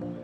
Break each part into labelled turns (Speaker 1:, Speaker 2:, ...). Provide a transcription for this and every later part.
Speaker 1: Thank you.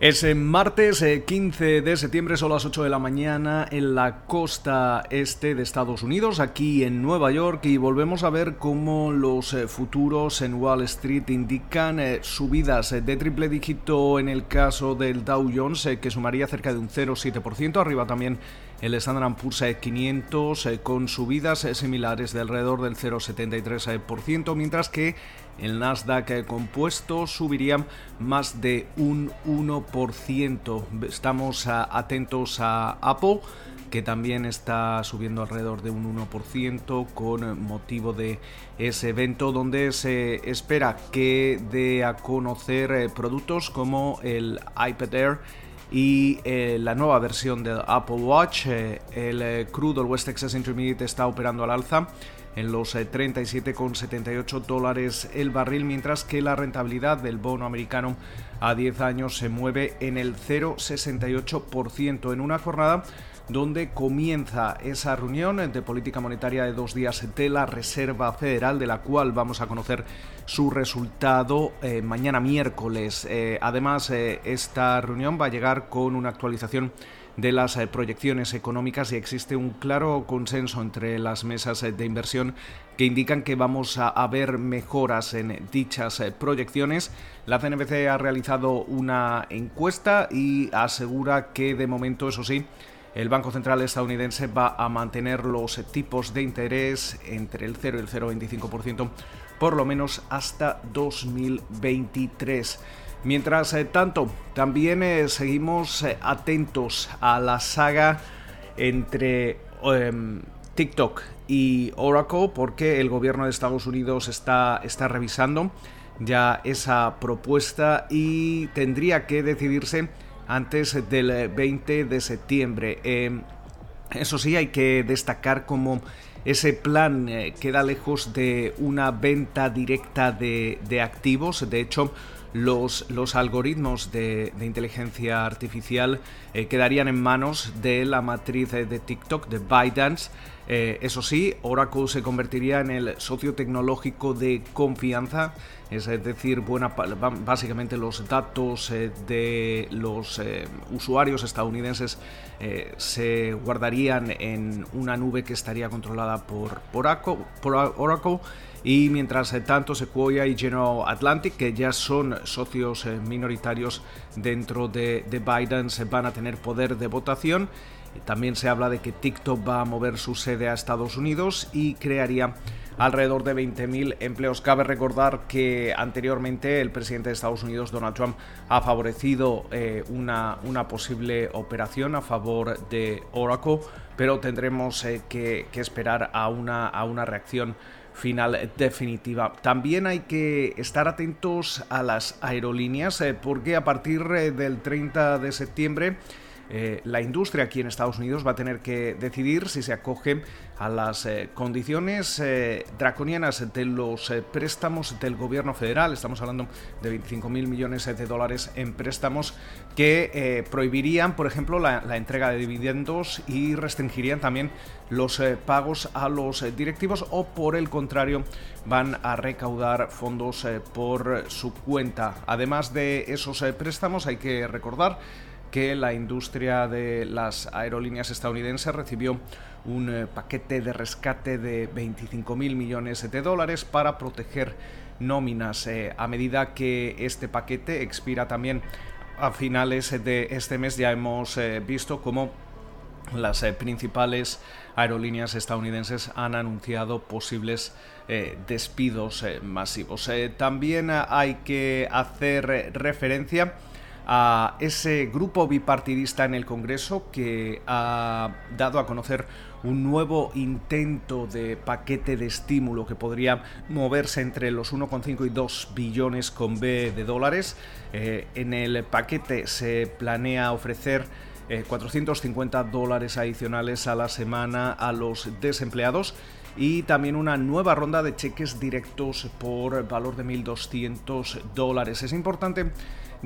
Speaker 1: Es martes 15 eh, de septiembre, son las 8 de la mañana en la costa este de Estados Unidos, aquí en Nueva York, y volvemos a ver cómo los eh, futuros en Wall Street indican eh, subidas de triple dígito en el caso del Dow Jones, que sumaría cerca de un 0,7%, arriba también el Standard Poor's 500 con subidas similares de alrededor del 0,73%, mientras que el Nasdaq compuesto subiría más de un 1%. Estamos atentos a Apple que también está subiendo alrededor de un 1% con motivo de ese evento donde se espera que dé a conocer eh, productos como el iPad Air y eh, la nueva versión del Apple Watch. Eh, el crudo, el West Texas Intermediate, está operando al alza en los 37,78 eh, dólares el barril, mientras que la rentabilidad del bono americano a 10 años se mueve en el 0,68% en una jornada donde comienza esa reunión de política monetaria de dos días de la Reserva Federal, de la cual vamos a conocer su resultado eh, mañana miércoles. Eh, además, esta reunión va a llegar con una actualización de las eh, proyecciones económicas y existe un claro consenso entre las mesas eh, de inversión que indican que vamos a, ver mejoras en dichas eh, proyecciones. La CNBC ha realizado una encuesta y asegura que de momento, eso sí, el Banco Central estadounidense va a mantener los tipos de interés entre el 0 y el 0,25% por lo menos hasta 2023. Mientras eh, tanto, también eh, seguimos eh, atentos a la saga entre em, TikTok y Oracle porque el gobierno de Estados Unidos está, está revisando ya esa propuesta y tendría que decidirse antes del 20 de septiembre. Em, eso sí, hay que destacar como ese plan queda lejos de una venta directa de activos. De hecho, los, los algoritmos de, inteligencia artificial eh, quedarían en manos de la matriz de TikTok, de ByteDance. Eh, eso sí, Oracle se convertiría en el socio tecnológico de confianza, es decir, básicamente los datos eh, de los usuarios estadounidenses se guardarían en una nube que estaría controlada por, por Oracle y mientras tanto Sequoia y General Atlantic, que ya son socios eh, minoritarios dentro de, Biden, se van a tener poder de votación. También se habla de que TikTok va a mover su sede a Estados Unidos y crearía alrededor de 20.000 empleos. Cabe recordar que anteriormente el presidente de Estados Unidos, Donald Trump, ha favorecido eh, una, una, posible operación a favor de Oracle, pero tendremos eh, que, que, esperar a una, a una reacción final definitiva. También hay que estar atentos a las aerolíneas eh, porque a partir eh, del 30 de septiembre eh, la industria aquí en Estados Unidos va a tener que decidir si se acoge a las eh, condiciones eh, draconianas de los préstamos del gobierno federal. Estamos hablando de 25 mil millones de dólares en préstamos que prohibirían, por ejemplo, la, la, entrega de dividendos y restringirían también los pagos a los directivos o por el contrario van a recaudar fondos por su cuenta. Además de esos préstamos hay que recordar que la industria de las aerolíneas estadounidenses recibió un eh, paquete de rescate de 25 mil millones de dólares para proteger nóminas. Eh, a medida que este paquete expira también a finales de este mes, ya hemos eh, visto cómo las principales aerolíneas estadounidenses han anunciado posibles despidos masivos. también hay que hacer referencia a ese grupo bipartidista en el Congreso que ha dado a conocer un nuevo intento de paquete de estímulo que podría moverse entre los 1,5 y 2 billones con B de dólares. Eh, en el paquete se planea ofrecer 450 eh, dólares adicionales a la semana a los desempleados y también una nueva ronda de cheques directos por valor de 1.200 dólares. Es importante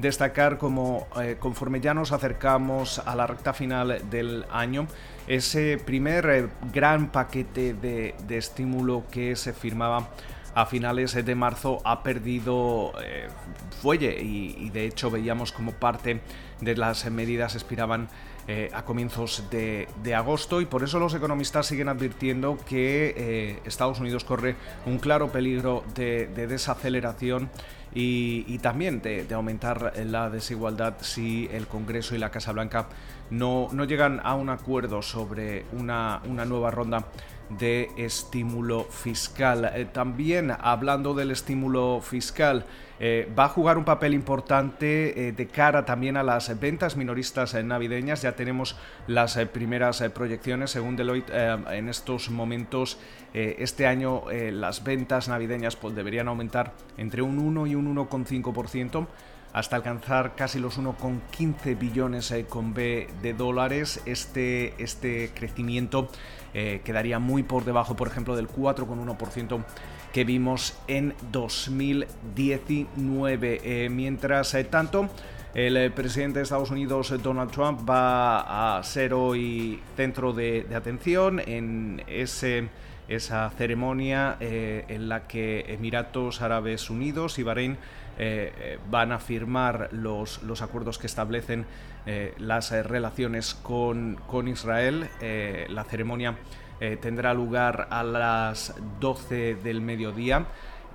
Speaker 1: destacar como conforme ya nos acercamos a la recta final del año, ese primer gran paquete de, estímulo que se firmaba a finales de marzo ha perdido fuelle y, de hecho veíamos como parte de las medidas expiraban eh, a comienzos de, agosto y por eso los economistas siguen advirtiendo que eh, Estados Unidos corre un claro peligro de, desaceleración y, también de, aumentar la desigualdad si el Congreso y la Casa Blanca no, no llegan a un acuerdo sobre una, una nueva ronda de estímulo fiscal. Eh, también hablando del estímulo fiscal, eh, va a jugar un papel importante eh, de cara también a las ventas minoristas navideñas. Ya tenemos las primeras proyecciones, según Deloitte, en estos momentos, este año las ventas navideñas pues, deberían aumentar entre un 1 y un 1,5% hasta alcanzar casi los 1,15 billones con B de dólares. Este, este crecimiento eh, quedaría muy por debajo, por ejemplo, del 4,1% que vimos en 2019. Eh, mientras eh, tanto, el presidente de Estados Unidos, Donald Trump, va a ser hoy centro de, atención en esa ceremonia en la que Emiratos Árabes Unidos y Bahrein van a firmar los, acuerdos que establecen eh, las eh, relaciones con, con Israel. Eh, la ceremonia tendrá lugar a las 12 del mediodía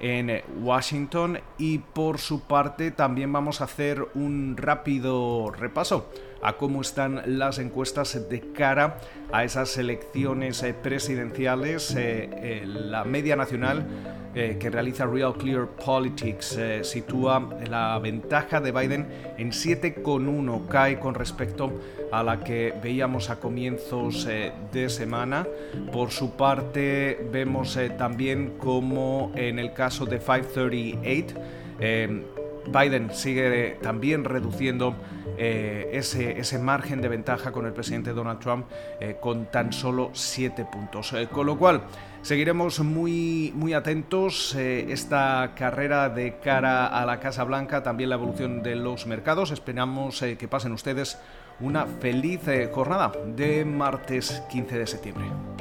Speaker 1: en Washington y por su parte también vamos a hacer un rápido repaso a cómo están las encuestas de cara a esas elecciones eh, presidenciales. Eh, eh, la media nacional que realiza Real Clear Politics sitúa la ventaja de Biden en 7,1, cae con respecto a la que veíamos a comienzos de semana. Por su parte, vemos también como en el caso de 538, Biden sigue también reduciendo eh, ese, ese, margen de ventaja con el presidente Donald Trump eh, con tan solo 7 puntos. Eh, con lo cual, seguiremos muy, muy atentos esta carrera de cara a la Casa Blanca, también la evolución de los mercados. Esperamos que pasen ustedes una feliz jornada de martes 15 de septiembre.